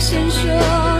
闪烁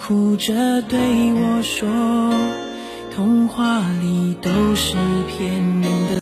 哭着对我说，童话里都是骗人的。